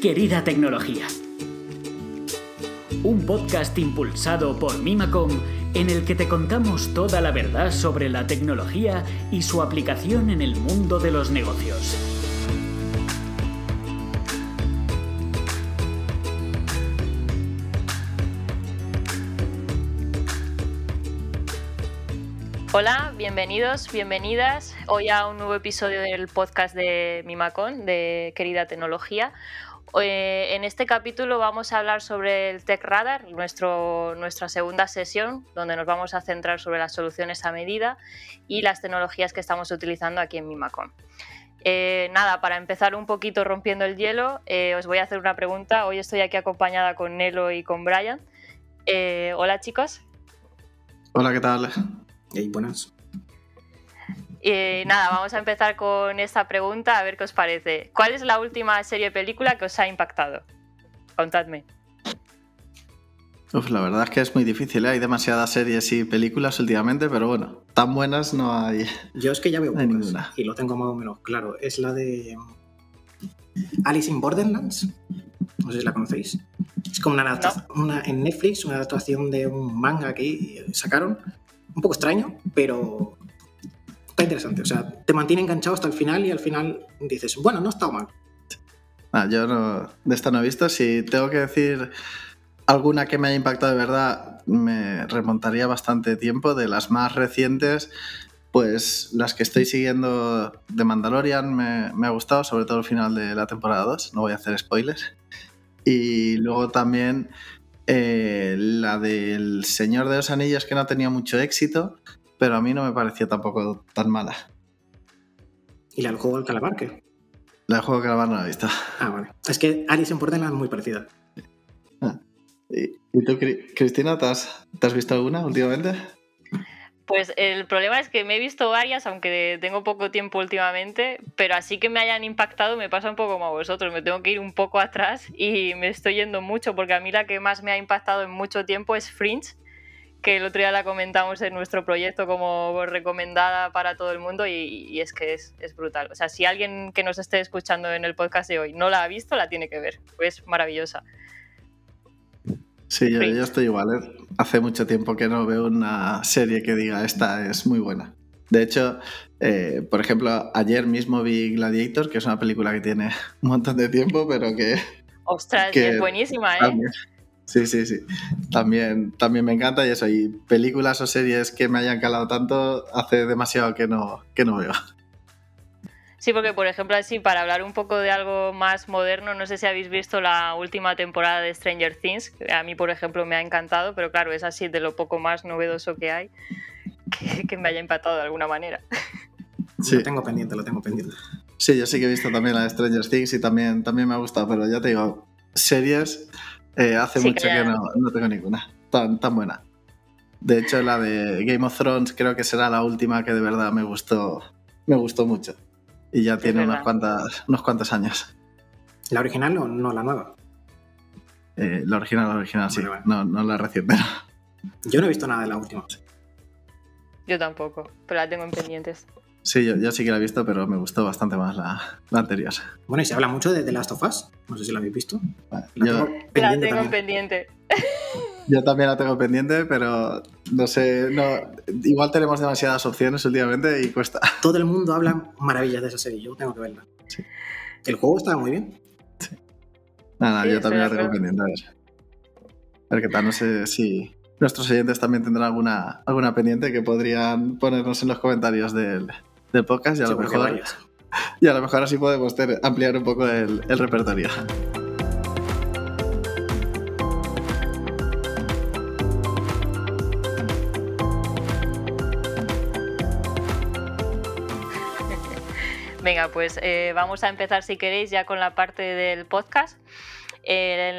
Querida Tecnología. Un podcast impulsado por Mimacom en el que te contamos toda la verdad sobre la tecnología y su aplicación en el mundo de los negocios. Hola, bienvenidos, bienvenidas hoy a un nuevo episodio del podcast de Mimacon, de Querida Tecnología. Eh, en este capítulo vamos a hablar sobre el Tech Radar, nuestro, nuestra segunda sesión, donde nos vamos a centrar sobre las soluciones a medida y las tecnologías que estamos utilizando aquí en Mimacon. Eh, nada, para empezar un poquito rompiendo el hielo, eh, os voy a hacer una pregunta. Hoy estoy aquí acompañada con Nelo y con Brian. hola chicos. Hola, ¿qué tal? Y buenas. Y nada, vamos a empezar con esta pregunta a ver qué os parece. ¿Cuál es la última serie o película que os ha impactado? Contadme. Uf, la verdad es que es muy difícil, ¿eh? hay demasiadas series y películas últimamente, pero bueno, tan buenas no hay. Yo es que ya veo no ninguna. y lo tengo más o menos claro. Es la de Alice in Borderlands. No sé si la conocéis. Es como una, adaptación, en Netflix, una adaptación de un manga que sacaron un poco extraño, pero está interesante. O sea, te mantiene enganchado hasta el final y al final dices, bueno, no está mal. Ah, yo no, de esta no he visto. Si tengo que decir alguna que me haya impactado de verdad, me remontaría bastante tiempo. De las más recientes, pues las que estoy siguiendo de Mandalorian me, ha gustado, sobre todo el final de la temporada 2. No voy a hacer spoilers. Y luego también eh, la del Señor de los Anillos que no tenía mucho éxito, pero a mí no me pareció tampoco tan mala. ¿Y la del juego del calamar qué? La del juego del calamar no la he visto. Ah, vale. Es que Alice en Portland es muy parecida. Ah. ¿Y, tú, Cristina, ¿te has, ¿te has visto alguna últimamente? Pues el problema es que me he visto varias, aunque tengo poco tiempo últimamente, pero así que me hayan impactado me pasa un poco como a vosotros, me tengo que ir un poco atrás y me estoy yendo mucho, porque a mí la que más me ha impactado en mucho tiempo es Fringe, que el otro día la comentamos en nuestro proyecto como recomendada para todo el mundo y, es que es, es, brutal. O sea, si alguien que nos esté escuchando en el podcast de hoy no la ha visto, la tiene que ver, es maravillosa. Sí, yo, estoy igual. ¿eh? Hace mucho tiempo que no veo una serie que diga esta es muy buena. De hecho, eh, por ejemplo, ayer mismo vi Gladiator, que es una película que tiene un montón de tiempo, pero que... Ostras, es buenísima, ¿eh? Sí, sí, sí. También, también me encanta y eso. Y películas o series que me hayan calado tanto, hace demasiado que no, que no veo. Sí, porque por ejemplo, así para hablar un poco de algo más moderno, no sé si habéis visto la última temporada de Stranger Things, que a mí por ejemplo me ha encantado, pero claro, es así de lo poco más novedoso que hay, que, me haya impactado de alguna manera. Sí. Lo tengo pendiente, lo tengo pendiente. Sí, yo sí que he visto también la de Stranger Things y también, también me ha gustado, pero ya te digo, series eh, hace mucho que, no, no, tengo ninguna tan, tan buena. De hecho, la de Game of Thrones creo que será la última que de verdad me gustó, me gustó mucho. Y ya tiene unas cuantas, unos cuantos años. ¿La original o no la nueva? Eh, la original, la original, sí. No, no la reciente. Yo no he visto nada de la última. Yo tampoco, pero la tengo en pendientes. Sí, yo, sí que la he visto, pero me gustó bastante más la, anterior. Bueno, y se habla mucho de The Last of Us. No sé si la habéis visto. la, tengo la tengo en pendiente. Yo también la tengo pendiente, pero no sé, no, igual tenemos demasiadas opciones últimamente y cuesta. Todo el mundo habla maravillas de esa serie, yo tengo que verla. Sí. El juego estaba muy bien. Sí. Nada, yo también la tengo pendiente, a ver. A ver qué tal, no sé si nuestros oyentes también tendrán alguna, alguna pendiente que podrían ponernos en los comentarios del, del podcast y a, lo mejor, y a lo mejor así podemos ampliar un poco el, el repertorio. Venga, pues eh, vamos a empezar si queréis ya con la parte del podcast. Eh,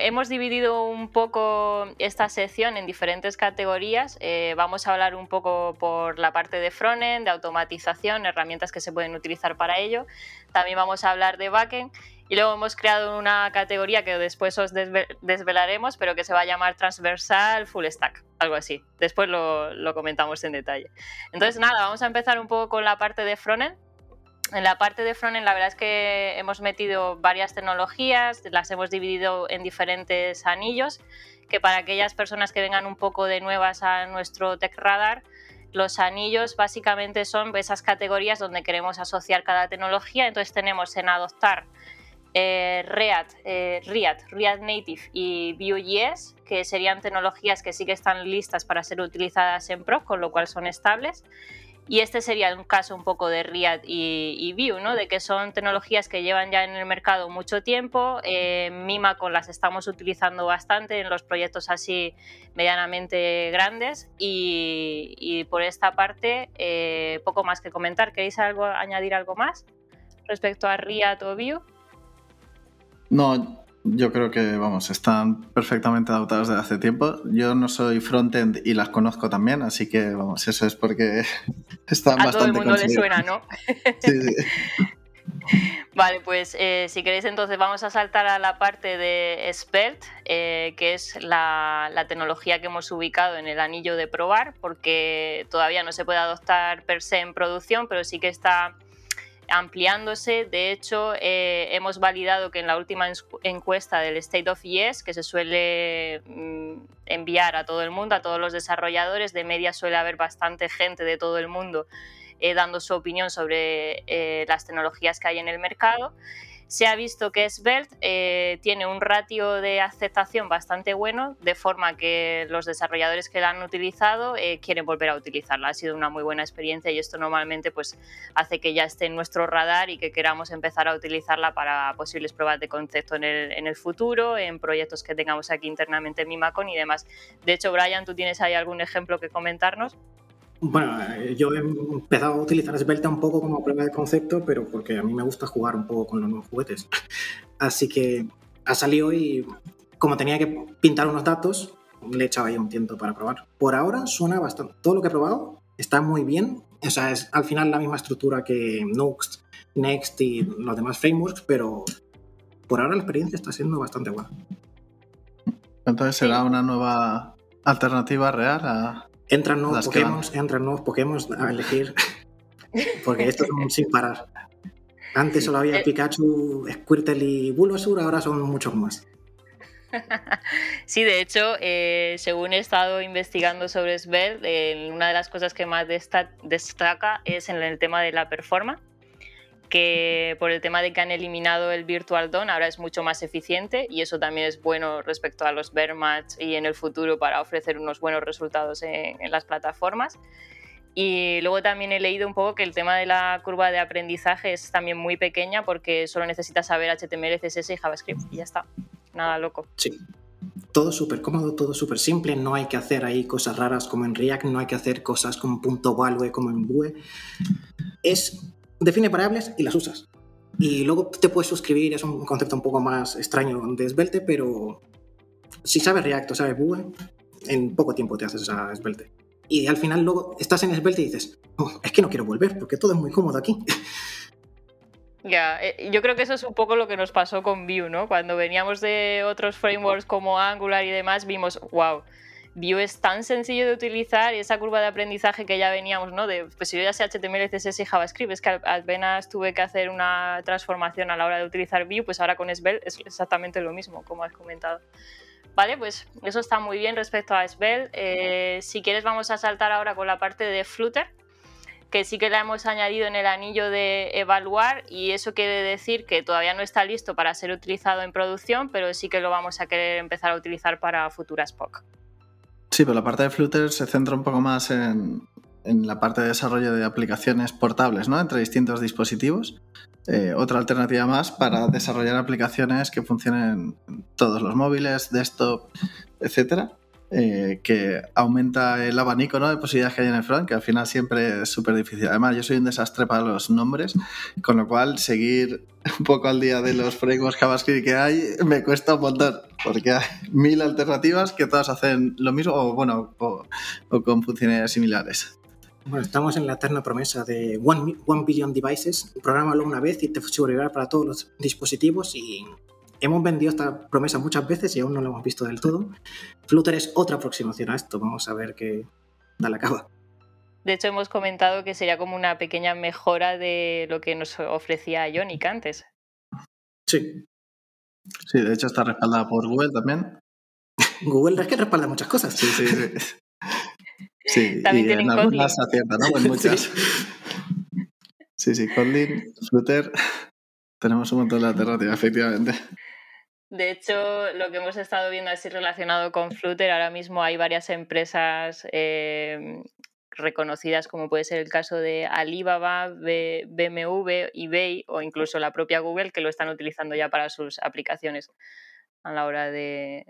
hemos dividido un poco esta sección en diferentes categorías. Eh, vamos a hablar un poco por la parte de frontend, de automatización, herramientas que se pueden utilizar para ello. También vamos a hablar de backend y luego hemos creado una categoría que después os desvelaremos, pero que se va a llamar transversal full stack, algo así. Después lo, lo comentamos en detalle. Entonces, nada, vamos a empezar un poco con la parte de frontend. En la parte de frontend la verdad es que hemos metido varias tecnologías, las hemos dividido en diferentes anillos, que para aquellas personas que vengan un poco de nuevas a nuestro Tech Radar, los anillos básicamente son esas categorías donde queremos asociar cada tecnología. Entonces tenemos en adoptar eh, React, eh, React, React Native y Vue.js, que serían tecnologías que sí que están listas para ser utilizadas en Pro, con lo cual son estables. Y este sería un caso un poco de React y, Vue, ¿no? de que son tecnologías que llevan ya en el mercado mucho tiempo. Eh, Mimacon las estamos utilizando bastante en los proyectos así medianamente grandes. Y, por esta parte, eh, poco más que comentar. ¿Queréis algo, añadir algo más respecto a React o Vue? No, yo creo que, vamos, están perfectamente adaptados desde hace tiempo. Yo no soy frontend y las conozco también, así que, vamos, eso es porque están bastante A todo el mundo le suena, ¿no? sí, sí. Vale, pues eh, si queréis entonces vamos a saltar a la parte de Svelte, eh, que es la, la, tecnología que hemos ubicado en el anillo de probar, porque todavía no se puede adoptar per se en producción, pero sí que está ampliándose. De hecho, eh, hemos validado que en la última encuesta del State of ES, que se suele mm, enviar a todo el mundo, a todos los desarrolladores, de media suele haber bastante gente de todo el mundo eh, dando su opinión sobre eh, las tecnologías que hay en el mercado se ha visto que Svelte eh, tiene un ratio de aceptación bastante bueno, de forma que los desarrolladores que la han utilizado eh, quieren volver a utilizarla. Ha sido una muy buena experiencia y esto normalmente pues, hace que ya esté en nuestro radar y que queramos empezar a utilizarla para posibles pruebas de concepto en el, en el futuro, en proyectos que tengamos aquí internamente en Mimacon y demás. De hecho, Brian, ¿tú tienes ahí algún ejemplo que comentarnos? Bueno, eh, yo he empezado a utilizar Svelte un poco como prueba de concepto, pero porque a mí me gusta jugar un poco con los nuevos juguetes. Así que ha salido y como tenía que pintar unos datos, le he echado ahí un tiempo para probar. Por ahora suena bastante. Todo lo que he probado está muy bien. O sea, es al final la misma estructura que Nuxt, Next y los demás frameworks, pero por ahora la experiencia está siendo bastante buena. Entonces será una nueva alternativa real a, Entran nuevos Pokémon, entran nuevos Pokémon a elegir. Porque esto es sin parar. Antes solo había eh. Pikachu, Squirtle y Bulbasaur, ahora son muchos más. Sí, de hecho, eh, según he estado investigando sobre Svelte, una de las cosas que más destaca es en el tema de la performance que por el tema de que han eliminado el Virtual DOM ahora es mucho más eficiente y eso también es bueno respecto a los Match y en el futuro para ofrecer unos buenos resultados en, las plataformas. Y luego también he leído un poco que el tema de la curva de aprendizaje es también muy pequeña porque solo necesitas saber HTML, CSS y JavaScript y ya está. Nada loco. Sí. Todo súper cómodo, todo súper simple. No hay que hacer ahí cosas raras como en React, no hay que hacer cosas como punto value como en Vue. Es define variables y las usas. Y luego te puedes suscribir, es un concepto un poco más extraño de Svelte, pero si sabes React o sabes Vue, en poco tiempo te haces a Svelte. Y al final luego estás en Svelte y dices, oh, es que no quiero volver porque todo es muy cómodo aquí. Ya, eh, yo creo que eso es un poco lo que nos pasó con Vue, ¿no? Cuando veníamos de otros frameworks como Angular y demás, vimos, wow, Vue es tan sencillo de utilizar y esa curva de aprendizaje que ya veníamos, ¿no? De, pues yo ya sé HTML, CSS y JavaScript, es que apenas tuve que hacer una transformación a la hora de utilizar Vue, pues ahora con Svelte es exactamente lo mismo, como has comentado. Vale, pues eso está muy bien respecto a Svelte. Eh, si quieres vamos a saltar ahora con la parte de Flutter, que sí que la hemos añadido en el anillo de evaluar y eso quiere decir que todavía no está listo para ser utilizado en producción, pero sí que lo vamos a querer empezar a utilizar para futuras POC. Sí, pero la parte de Flutter se centra un poco más en, la parte de desarrollo de aplicaciones portables, ¿no? Entre distintos dispositivos. Eh, otra alternativa más para desarrollar aplicaciones que funcionen en todos los móviles, desktop, etcétera. Eh, que aumenta el abanico ¿no? de posibilidades que hay en el front, que al final siempre es súper difícil. Además, yo soy un desastre para los nombres, con lo cual seguir un poco al día de los frameworks JavaScript que hay me cuesta un montón, porque hay mil alternativas que todas hacen lo mismo o, bueno, o, con funcionalidades similares. Bueno, estamos en la eterna promesa de One, one Billion Devices. Prográmalo una vez y te sobrevivirá para todos los dispositivos y hemos vendido esta promesa muchas veces y aún no lo hemos visto del todo. Flutter es otra aproximación a esto. Vamos a ver qué da la cava. De hecho, hemos comentado que sería como una pequeña mejora de lo que nos ofrecía Ionic antes. Sí. Sí, de hecho está respaldada por Google también. Google es que respalda muchas cosas. Sí, sí, sí. Sí, también y en algunas acierta, ¿no? En muchas. Sí, sí, Kotlin, Flutter, tenemos un montón de alternativas, efectivamente. De hecho, lo que hemos estado viendo así relacionado con Flutter, ahora mismo hay varias empresas eh, reconocidas, como puede ser el caso de Alibaba, BMW, eBay o incluso la propia Google, que lo están utilizando ya para sus aplicaciones a la hora de,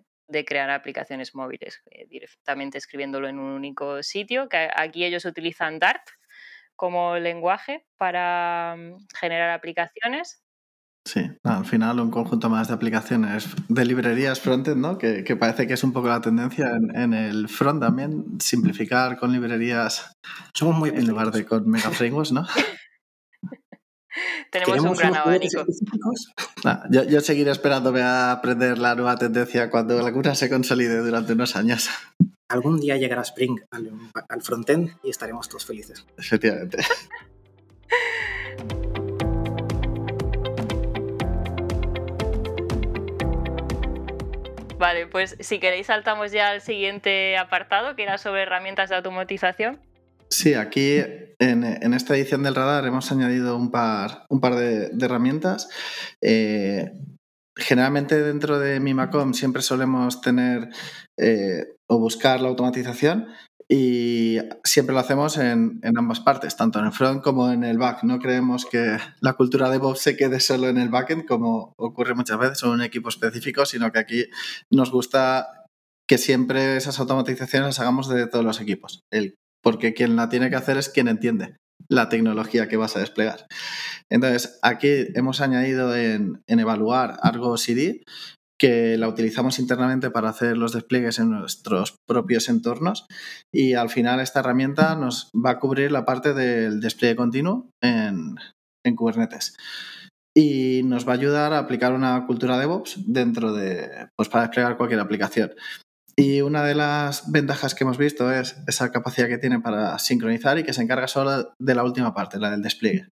crear aplicaciones móviles, eh, directamente escribiéndolo en un único sitio. Que aquí ellos utilizan Dart como lenguaje para mm, generar aplicaciones. Sí, al final un conjunto más de aplicaciones de librerías frontend, ¿no? Que, parece que es un poco la tendencia en, el front también, simplificar con librerías Somos muy en lugar de con mega frameworks, ¿no? Tenemos un gran abanico. yo, yo, seguiré esperándome a aprender la nueva tendencia cuando la cura se consolide durante unos años algún día llegará Spring al, frontend y estaremos todos felices. Efectivamente. Vale, pues si queréis saltamos ya al siguiente apartado, que era sobre herramientas de automatización. Sí, aquí en, esta edición del radar hemos añadido un par, un par de, herramientas. Eh, generalmente dentro de Mimacom siempre solemos tener eh, o buscar la automatización y siempre lo hacemos en, ambas partes, tanto en el front como en el back. No creemos que la cultura de DevOps se quede solo en el backend, como ocurre muchas veces en un equipo específico, sino que aquí nos gusta que siempre esas automatizaciones las hagamos de todos los equipos. El, porque quien la tiene que hacer es quien entiende la tecnología que vas a desplegar. Entonces, aquí hemos añadido en, evaluar Argo CD, que la utilizamos internamente para hacer los despliegues en nuestros propios entornos y al final esta herramienta nos va a cubrir la parte del despliegue continuo en, en Kubernetes y nos va a ayudar a aplicar una cultura DevOps dentro de, pues para desplegar cualquier aplicación. Y una de las ventajas que hemos visto es esa capacidad que tiene para sincronizar y que se encarga solo de la última parte, la del despliegue.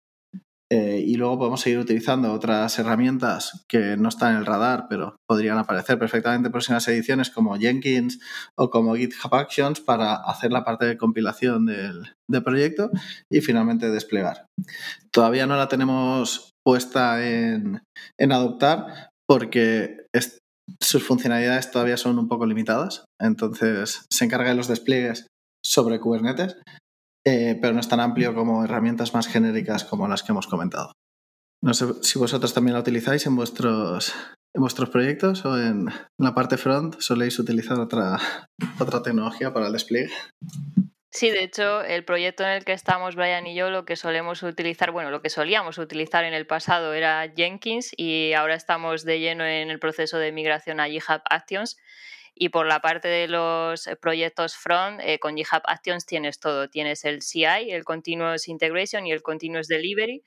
Eh, y luego podemos seguir utilizando otras herramientas que no están en el radar, pero podrían aparecer perfectamente en próximas ediciones como Jenkins o como GitHub Actions para hacer la parte de compilación del, proyecto y finalmente desplegar. Todavía no la tenemos puesta en, en adoptar porque sus funcionalidades todavía son un poco limitadas, entonces se encarga de los despliegues sobre Kubernetes, eh, pero no es tan amplio como herramientas más genéricas como las que hemos comentado. No sé si vosotros también la utilizáis en vuestros, vuestros proyectos o en la parte front soléis utilizar otra, otra tecnología para el despliegue. Sí, de hecho, el proyecto en el que estamos Brian y yo, lo que solemos utilizar, bueno, lo que solíamos utilizar en el pasado era Jenkins y ahora estamos de lleno en el proceso de migración a GitHub Actions. Y por la parte de los proyectos front, eh, con GitHub Actions tienes todo. Tienes el CI, el Continuous Integration y el Continuous Delivery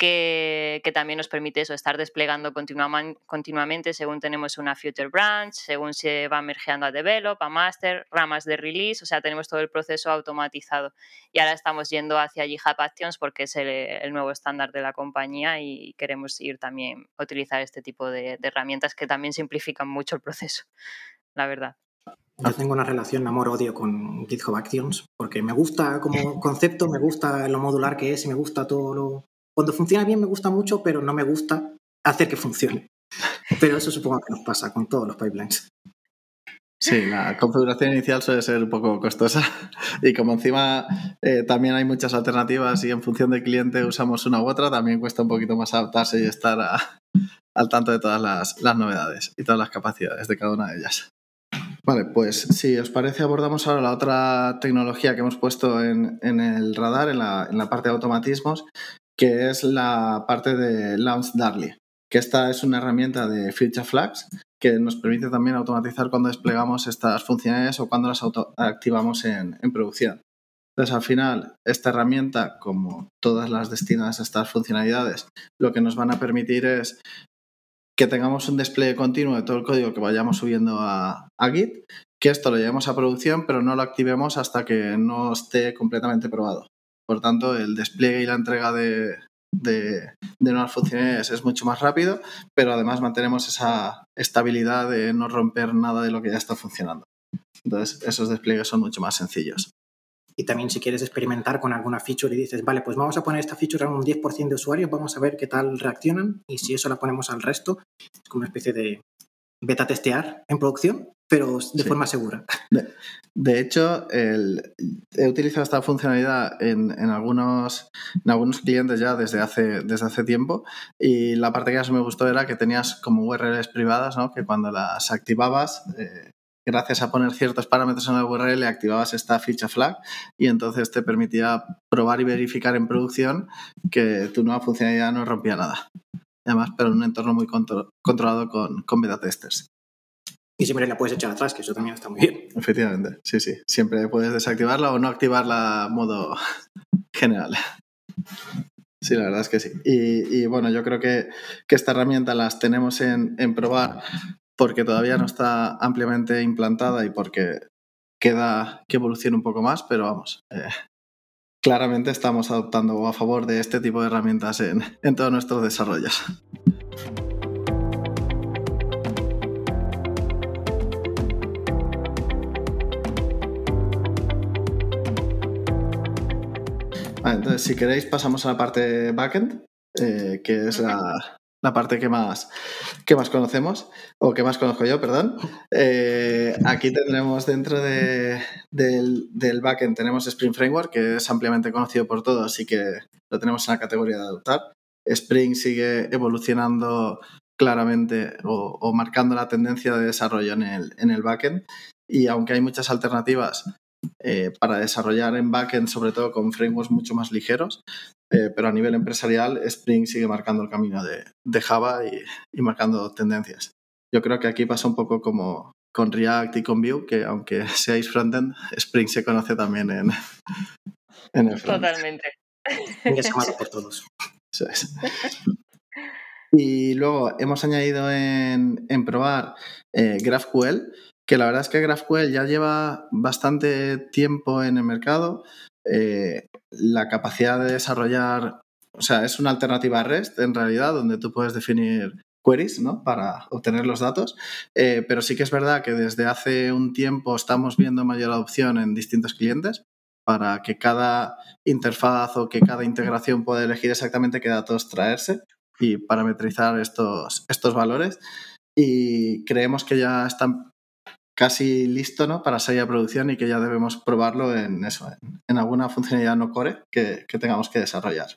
que, también nos permite eso, estar desplegando continuamente según tenemos una future branch, según se va mergeando a develop, a master, ramas de release, o sea, tenemos todo el proceso automatizado. Y ahora estamos yendo hacia GitHub Actions porque es el, nuevo estándar de la compañía y queremos ir también a utilizar este tipo de, herramientas que también simplifican mucho el proceso, la verdad. Yo tengo una relación amor-odio con GitHub Actions porque me gusta como concepto, me gusta lo modular que es y me gusta todo lo, cuando funciona bien me gusta mucho, pero no me gusta hacer que funcione. Pero eso supongo que nos pasa con todos los pipelines. Sí, la configuración inicial suele ser un poco costosa y como encima eh, también hay muchas alternativas y en función del cliente usamos una u otra, también cuesta un poquito más adaptarse y estar al tanto de todas las, novedades y todas las capacidades de cada una de ellas. Vale, pues si os parece abordamos ahora la otra tecnología que hemos puesto en, el radar, en la, en la, parte de automatismos, que es la parte de Launch Darly, que esta es una herramienta de Feature Flags que nos permite también automatizar cuando desplegamos estas funcionalidades o cuando las activamos en, producción. Entonces, al final, esta herramienta, como todas las destinadas a estas funcionalidades, lo que nos van a permitir es que tengamos un despliegue continuo de todo el código que vayamos subiendo a, Git que esto lo llevemos a producción, pero no lo activemos hasta que no esté completamente probado. Por tanto, el despliegue y la entrega de, de, nuevas funciones es mucho más rápido, pero además mantenemos esa estabilidad de no romper nada de lo que ya está funcionando. Entonces, esos despliegues son mucho más sencillos. Y también si quieres experimentar con alguna feature y dices, vale, pues vamos a poner esta feature a un 10% de usuarios, vamos a ver qué tal reaccionan y si eso la ponemos al resto, es como una especie de beta testear en producción, pero de forma segura. De, hecho, he utilizado esta funcionalidad en, algunos, en algunos clientes ya desde hace, desde hace tiempo y la parte que más me gustó era que tenías como URLs privadas, ¿no? que cuando las activabas... Eh, gracias a poner ciertos parámetros en la URL activabas esta ficha flag y entonces te permitía probar y verificar en producción que tu nueva funcionalidad no rompía nada. Además, pero en un entorno muy controlado con, con beta testers. Y siempre la puedes echar atrás, que eso también está muy bien. Efectivamente, sí, sí. Siempre puedes desactivarla o no activarla a modo general. Sí, la verdad es que sí. Y, bueno, yo creo que, que, esta herramienta las tenemos en, en, probar porque todavía no está ampliamente implantada y porque queda que evolucione un poco más, pero vamos, eh, claramente estamos adoptando a favor de este tipo de herramientas en, en todos nuestros desarrollos. entonces, si queréis, pasamos a la parte backend, eh, que es la, la parte que más, que más conocemos, o que más conozco yo, perdón. Eh, aquí tendremos dentro de, del, del, backend, tenemos Spring Framework, que es ampliamente conocido por todos y que lo tenemos en la categoría de adoptar. Spring sigue evolucionando claramente o, o marcando la tendencia de desarrollo en el, en el backend. Y aunque hay muchas alternativas eh, para desarrollar en backend, sobre todo con frameworks mucho más ligeros, eh, pero a nivel empresarial Spring sigue marcando el camino de, Java y, marcando tendencias. Yo creo que aquí pasa un poco como con React y con Vue, que aunque seáis frontend, Spring se conoce también en, en el frontend. Totalmente. Es por todos. Y luego hemos añadido en, en probar eh, GraphQL, que la verdad es que GraphQL ya lleva bastante tiempo en el mercado. Eh, la capacidad de desarrollar, o sea, es una alternativa a REST en realidad, donde tú puedes definir queries ¿no? para obtener los datos, eh, pero sí que es verdad que desde hace un tiempo estamos viendo mayor adopción en distintos clientes para que cada interfaz o que cada integración pueda elegir exactamente qué datos traerse y parametrizar estos, estos valores. Y creemos que ya están casi listo ¿no? para salir a producción y que ya debemos probarlo en eso, en, alguna funcionalidad no core que, tengamos que desarrollar.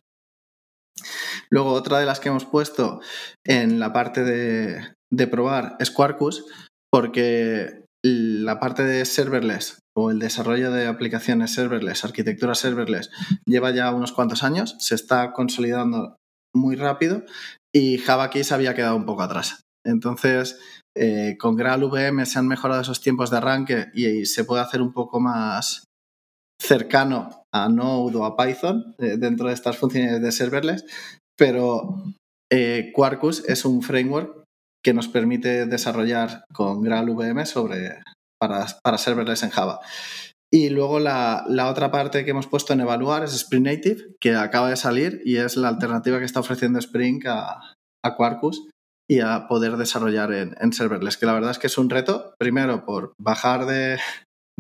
Luego, otra de las que hemos puesto en la parte de, probar es Quarkus, porque la parte de serverless o el desarrollo de aplicaciones serverless, arquitectura serverless, lleva ya unos cuantos años, se está consolidando muy rápido y Java había quedado un poco atrás. Entonces, eh, con GraalVM se han mejorado esos tiempos de arranque y, se puede hacer un poco más cercano a Node o a Python eh, dentro de estas funciones de serverless, pero eh, Quarkus es un framework que nos permite desarrollar con GraalVM sobre, para, para serverless en Java. Y luego la, otra parte que hemos puesto en evaluar es Spring Native, que acaba de salir y es la alternativa que está ofreciendo Spring a, a Quarkus y a poder desarrollar en, serverless, que la verdad es que es un reto, primero por bajar de,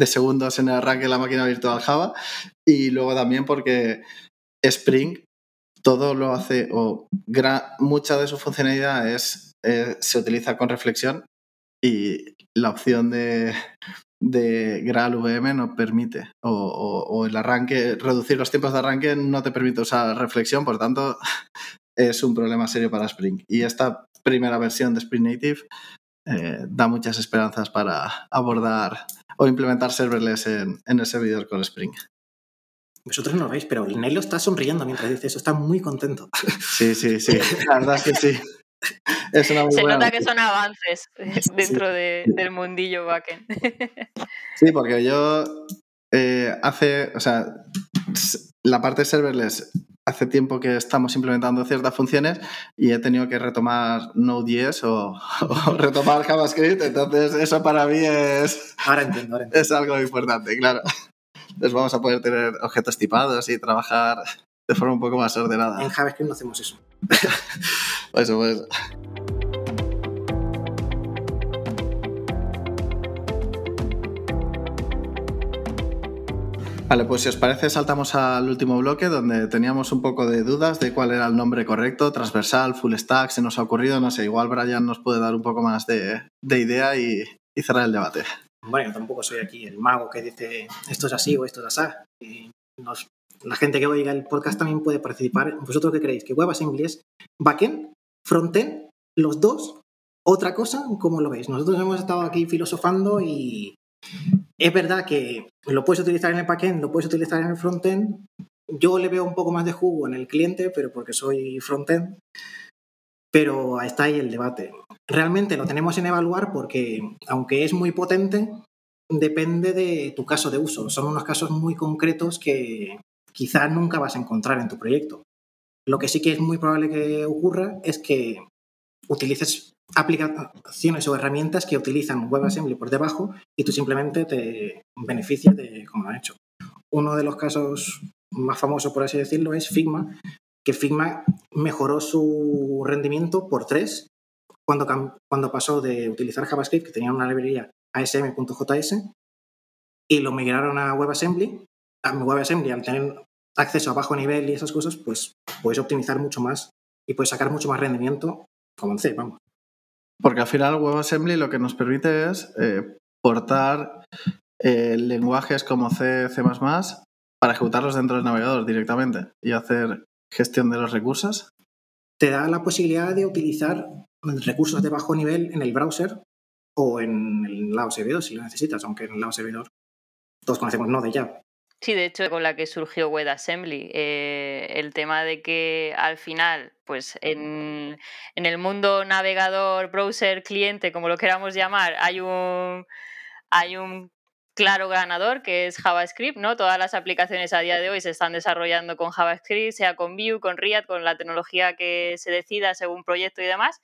segundos en el arranque de la máquina virtual Java y luego también porque Spring todo lo hace o mucha de su funcionalidad es, eh, se utiliza con reflexión y la opción de, de GraalVM no permite o, o, el arranque, reducir los tiempos de arranque no te permite usar reflexión, por tanto es un problema serio para Spring. Y esta primera versión de Spring Native eh, da muchas esperanzas para abordar o implementar serverless en, el servidor con Spring. Vosotros no lo veis, pero el Nelo está sonriendo mientras dice eso, está muy contento. Sí, sí, sí, la verdad es que sí. Se nota que son avances dentro del mundillo backend. Sí, porque yo eh, hace, o sea, la parte serverless hace tiempo que estamos implementando ciertas funciones y he tenido que retomar Node.js o, o retomar JavaScript, entonces eso para mí es, ahora entiendo, ahora entiendo. es algo importante, claro. Entonces vamos a poder tener objetos tipados y trabajar de forma un poco más ordenada. En JavaScript no hacemos eso. Por eso, Vale, pues si os parece saltamos al último bloque donde teníamos un poco de dudas de cuál era el nombre correcto, transversal, full stack, se nos ha ocurrido, no sé, igual Brian nos puede dar un poco más de, de idea y, y cerrar el debate. Bueno, tampoco soy aquí el mago que dice esto es así o esto es así. La gente que oiga el podcast también puede participar. ¿Vosotros qué creéis? ¿Que WebAssembly es backend, frontend, los dos? ¿Otra cosa? ¿Cómo lo veis? Nosotros hemos estado aquí filosofando y es verdad que lo puedes utilizar en el backend, lo puedes utilizar en el frontend. Yo le veo un poco más de jugo en el cliente, pero porque soy frontend. Pero está ahí el debate. Realmente lo tenemos en evaluar porque, aunque es muy potente, depende de tu caso de uso. Son unos casos muy concretos que quizás nunca vas a encontrar en tu proyecto. Lo que sí que es muy probable que ocurra es que utilices aplicaciones o herramientas que utilizan WebAssembly por debajo y tú simplemente te beneficias de cómo lo han hecho. Uno de los casos más famosos, por así decirlo, es Figma, que Figma mejoró su rendimiento por 3 cuando, cuando pasó de utilizar JavaScript, que tenía una librería asm.js, y lo migraron a WebAssembly. A WebAssembly, al tener acceso a bajo nivel y esas cosas, pues puedes optimizar mucho más y puedes sacar mucho más rendimiento como en C, vamos. Porque al final WebAssembly lo que nos permite es eh, portar eh, lenguajes como C, C++ para ejecutarlos dentro del navegador directamente y hacer gestión de los recursos. Te da la posibilidad de utilizar recursos de bajo nivel en el browser o en el lado servidor si lo necesitas, aunque en el lado servidor todos conocemos Node ya. Sí, de hecho, con la que surgió WebAssembly, eh, el tema de que al final, pues en, el mundo navegador, browser, cliente, como lo queramos llamar, hay un, hay un claro ganador que es JavaScript, ¿no? Todas las aplicaciones a día de hoy se están desarrollando con JavaScript, sea con Vue, con React, con la tecnología que se decida según proyecto y demás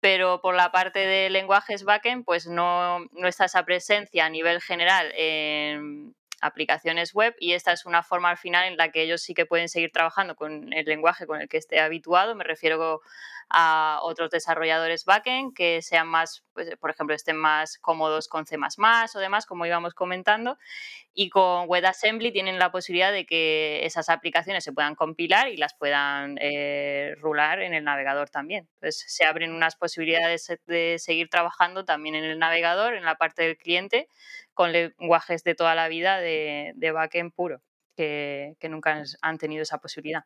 pero por la parte de lenguajes backend, pues no, no está esa presencia a nivel general en aplicaciones web y esta es una forma al final en la que ellos sí que pueden seguir trabajando con el lenguaje con el que esté habituado. Me refiero a otros desarrolladores backend que sean más, pues, por ejemplo, estén más cómodos con C++ o demás, como íbamos comentando. Y con WebAssembly tienen la posibilidad de que esas aplicaciones se puedan compilar y las puedan eh, rular en el navegador también. Entonces se abren unas posibilidades de seguir trabajando también en el navegador, en la parte del cliente, con lenguajes de toda la vida de, backend puro, que, que nunca han tenido esa posibilidad.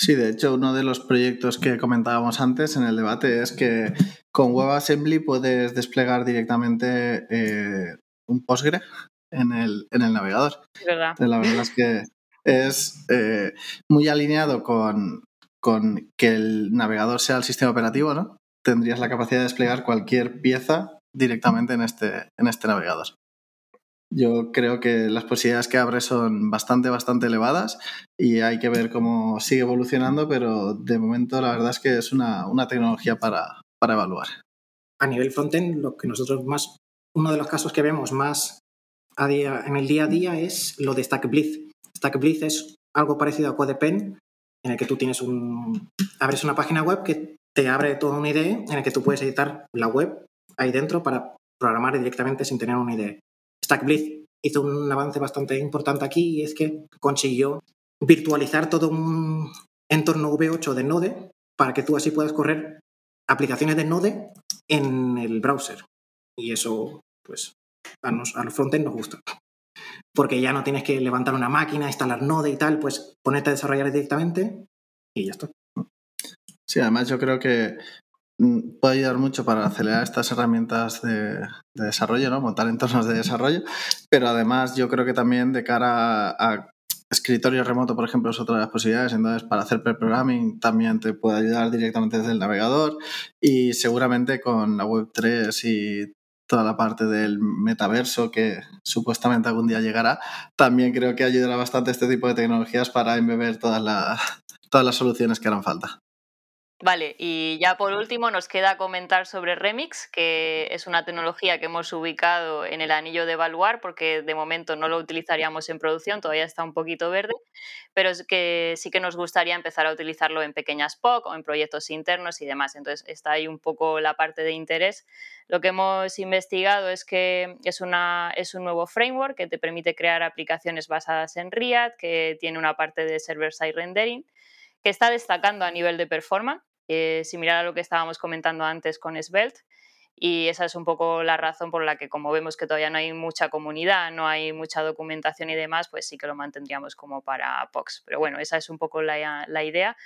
Sí, de hecho, uno de los proyectos que comentábamos antes en el debate es que con WebAssembly puedes desplegar directamente eh, un Postgre en el, en el navegador. Verdad. La verdad es que es eh, muy alineado con, con, que el navegador sea el sistema operativo, ¿no? Tendrías la capacidad de desplegar cualquier pieza directamente en este, en este navegador. Yo creo que las posibilidades que abre son bastante, bastante elevadas y hay que ver cómo sigue evolucionando, pero de momento la verdad es que es una, una tecnología para, para evaluar. A nivel frontend, lo que nosotros más, uno de los casos que vemos más a día, en el día a día es lo de StackBlitz. StackBlitz es algo parecido a CodePen, en el que tú tienes un, abres una página web que te abre toda una IDE en el que tú puedes editar la web ahí dentro para programar directamente sin tener una IDE. StackBlitz hizo un avance bastante importante aquí y es que consiguió virtualizar todo un entorno V8 de Node para que tú así puedas correr aplicaciones de Node en el browser. Y eso, pues, a, nos, a los frontend nos gusta. Porque ya no tienes que levantar una máquina, instalar Node y tal, pues ponerte a desarrollar directamente y ya está. Sí, además yo creo que puede ayudar mucho para acelerar estas herramientas de, de, desarrollo, ¿no? montar entornos de desarrollo, pero además yo creo que también de cara a, a escritorio remoto, por ejemplo, es otra de las posibilidades, entonces para hacer pre-programming también te puede ayudar directamente desde el navegador y seguramente con la Web3 y toda la parte del metaverso que supuestamente algún día llegará, también creo que ayudará bastante este tipo de tecnologías para embeber todas, todas las soluciones que harán falta. Vale, y ya por último nos queda comentar sobre Remix, que es una tecnología que hemos ubicado en el anillo de evaluar, porque de momento no lo utilizaríamos en producción, todavía está un poquito verde, pero es que sí que nos gustaría empezar a utilizarlo en pequeñas POC o en proyectos internos y demás. Entonces está ahí un poco la parte de interés. Lo que hemos investigado es que es, una, es un nuevo framework que te permite crear aplicaciones basadas en React, que tiene una parte de server-side rendering que está destacando a nivel de performance eh, similar a lo que estábamos comentando antes con Svelte. Y esa es un poco la razón por la que, como vemos que todavía no hay mucha comunidad, no hay mucha documentación y demás, pues sí que lo mantendríamos como para POX. Pero bueno, esa es un poco la, la idea.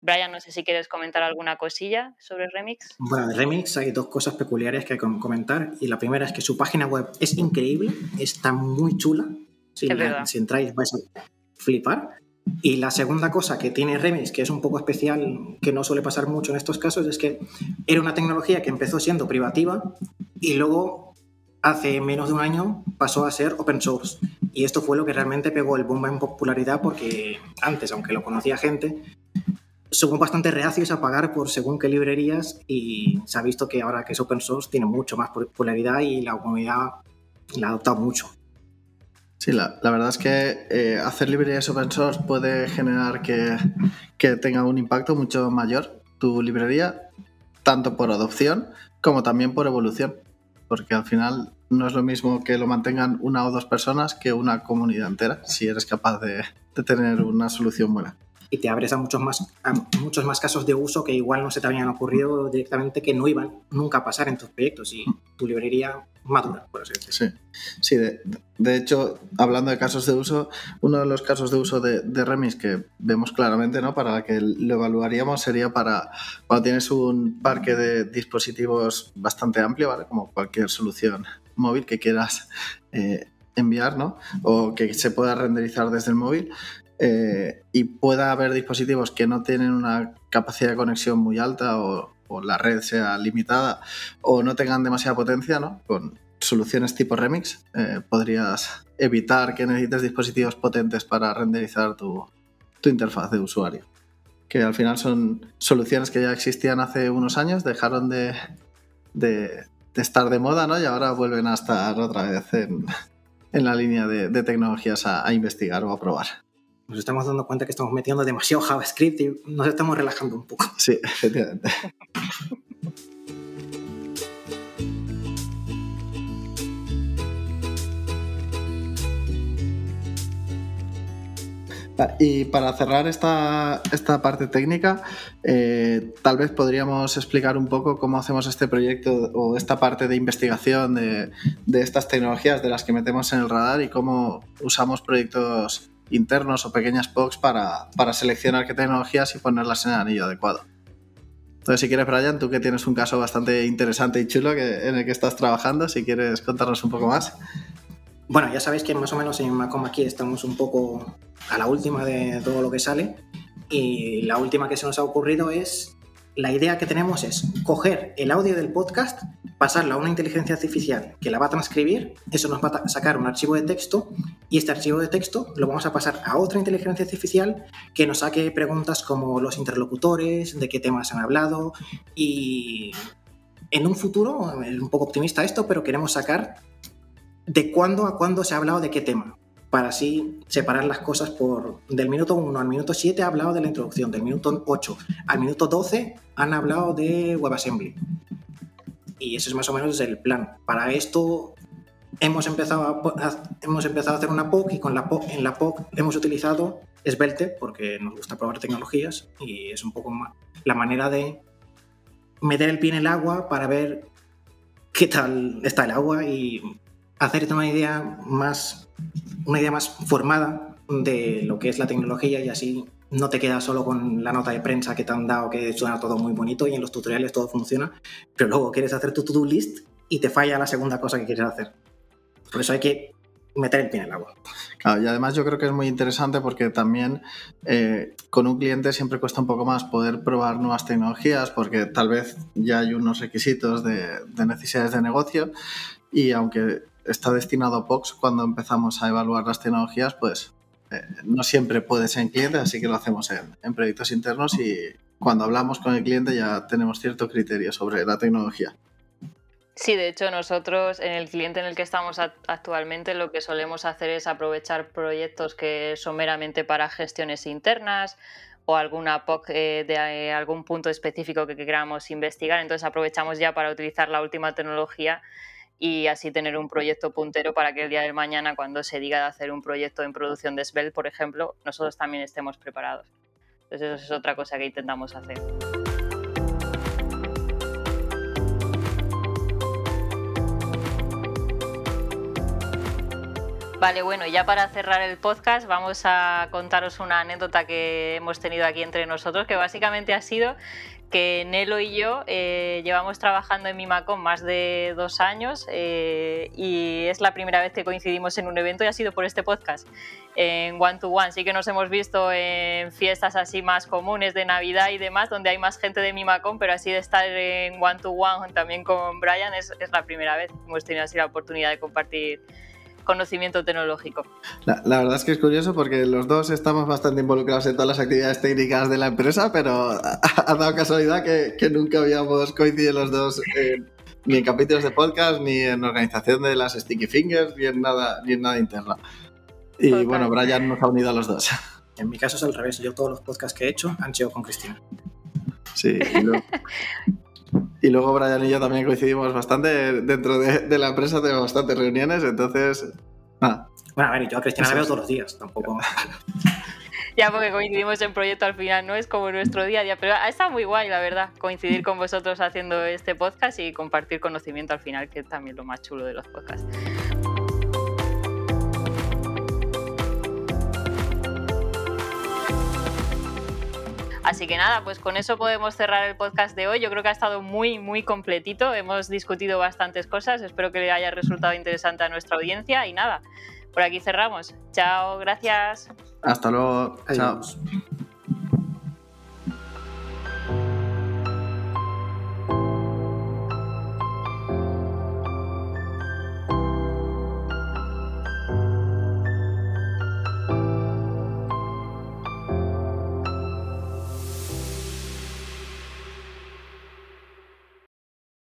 Brian, no sé si quieres comentar alguna cosilla sobre Remix. Bueno, de Remix hay dos cosas peculiares que hay que comentar. Y la primera es que su página web es increíble, está muy chula. Si, si entráis vais a flipar. Y la segunda cosa que tiene Remix, que es un poco especial, que no suele pasar mucho en estos casos, es que era una tecnología que empezó siendo privativa y luego hace menos de un año pasó a ser open source. Y esto fue lo que realmente pegó el boom en popularidad porque antes, aunque lo conocía gente, somos bastante reacios a pagar por según qué librerías y se ha visto que ahora que es open source tiene mucho más popularidad y la comunidad la ha adoptado mucho. Sí, la, verdad es que eh, hacer librerías open source puede generar que, que, tenga un impacto mucho mayor tu librería, tanto por adopción como también por evolución, porque al final no es lo mismo que lo mantengan una o dos personas que una comunidad entera, si eres capaz de, de tener una solución buena y te abres a muchos más, muchos más casos de uso que igual no se te habían ocurrido directamente que no iban nunca a pasar en tus proyectos y tu librería madura, por así decirlo. Sí, sí de, hecho, hablando de casos de uso, uno de los casos de uso de, Remix que vemos claramente, ¿no? Para que lo evaluaríamos sería para cuando tienes un parque de dispositivos bastante amplio, ¿vale? Como cualquier solución móvil que quieras eh, enviar, ¿no? O que se pueda renderizar desde el móvil. Eh, y pueda haber dispositivos que no tienen una capacidad de conexión muy alta o, la red sea limitada o no tengan demasiada potencia, ¿no? Con soluciones tipo Remix eh, podrías evitar que necesites dispositivos potentes para renderizar tu, interfaz de usuario. Que al final son soluciones que ya existían hace unos años, dejaron de, estar de moda, ¿no? Y ahora vuelven a estar otra vez en, la línea de, tecnologías a investigar o a probar nos estamos dando cuenta que estamos metiendo demasiado JavaScript y nos estamos relajando un poco. Sí, efectivamente. Y para cerrar esta, esta parte técnica, eh, tal vez podríamos explicar un poco cómo hacemos este proyecto o esta parte de investigación de, de estas tecnologías de las que metemos en el radar y cómo usamos proyectos internos o pequeñas POCs para, para seleccionar qué tecnologías y ponerlas en el anillo adecuado. Entonces, si quieres, Brian, tú que tienes un caso bastante interesante y chulo en el que estás trabajando, si quieres contarnos un poco más. Bueno, ya sabéis que más o menos en Macom aquí estamos un poco a la última de todo lo que sale. Y la última que se nos ha ocurrido es la idea que tenemos es coger el audio del podcast, pasarlo a una inteligencia artificial que la va a transcribir, eso nos va a sacar un archivo de texto y este archivo de texto lo vamos a pasar a otra inteligencia artificial que nos saque preguntas como los interlocutores, de qué temas han hablado y en un futuro, es un poco optimista esto, pero queremos sacar de cuándo a cuándo se ha hablado de qué tema para así separar las cosas por del minuto 1 al minuto 7 ha hablado de la introducción, del minuto 8 al minuto 12 han hablado de WebAssembly. Y eso es más o menos el plan. Para esto hemos empezado a, hemos empezado a hacer una POC y con la POC, en la POC hemos utilizado Svelte porque nos gusta probar tecnologías y es un poco la manera de meter el pie en el agua para ver qué tal está el agua y hacerte una idea más una idea más formada de lo que es la tecnología y así no te quedas solo con la nota de prensa que te han dado que suena todo muy bonito y en los tutoriales todo funciona, pero luego quieres hacer tu to-do list y te falla la segunda cosa que quieres hacer. Por eso hay que meter el pie en el agua. Claro, y además yo creo que es muy interesante porque también eh, con un cliente siempre cuesta un poco más poder probar nuevas tecnologías porque tal vez ya hay unos requisitos de, necesidades de negocio y aunque está destinado a POX cuando empezamos a evaluar las tecnologías, pues no siempre puede ser en cliente, así que lo hacemos en, en proyectos internos y cuando hablamos con el cliente ya tenemos cierto criterio sobre la tecnología. Sí, de hecho nosotros en el cliente en el que estamos actualmente lo que solemos hacer es aprovechar proyectos que son meramente para gestiones internas o alguna POC eh, de eh, algún punto específico que queramos investigar. Entonces aprovechamos ya para utilizar la última tecnología y así tener un proyecto puntero para que el día de mañana, cuando se diga de hacer un proyecto en producción de Svelte, por ejemplo, nosotros también estemos preparados. Entonces eso es otra cosa que intentamos hacer. Vale, bueno, ya para cerrar el podcast vamos a contaros una anécdota que hemos tenido aquí entre nosotros, que básicamente ha sido que Nelo y yo eh, llevamos trabajando en Mimacom más de dos años eh, y es la primera vez que coincidimos en un evento y ha sido por este podcast, en One to One. Sí que nos hemos visto en fiestas así más comunes de Navidad y demás, donde hay más gente de Mimacom, pero así de estar en One to One también con Brian es, es la primera vez. Hemos tenido así la oportunidad de compartir conocimiento tecnológico. La, verdad es que es curioso porque los dos estamos bastante involucrados en todas las actividades técnicas de la empresa, pero ha, dado casualidad que, nunca habíamos coincidido los dos ni en capítulos de podcast, ni en organización de las Sticky Fingers, ni en nada, ni en nada interna. Y bueno, Brian nos ha unido a los dos. En mi caso es al revés. Yo todos los podcasts que he hecho han sido con Cristina. Sí, y luego Brian y yo también coincidimos bastante dentro de, la empresa, tenemos bastantes reuniones, entonces, nada. Bueno, a ver, yo a Cristina la veo todos los días, tampoco. ya porque coincidimos en proyecto al final, no es como nuestro día a día, pero está muy guay, la verdad, coincidir con vosotros haciendo este podcast y compartir conocimiento al final, que es también lo más chulo de los podcasts. Así que nada, pues con eso podemos cerrar el podcast de hoy. Yo creo que ha estado muy, muy completito. Hemos discutido bastantes cosas. Espero que le haya resultado interesante a nuestra audiencia. Y nada, por aquí cerramos. Chao, gracias. Hasta luego. Chao.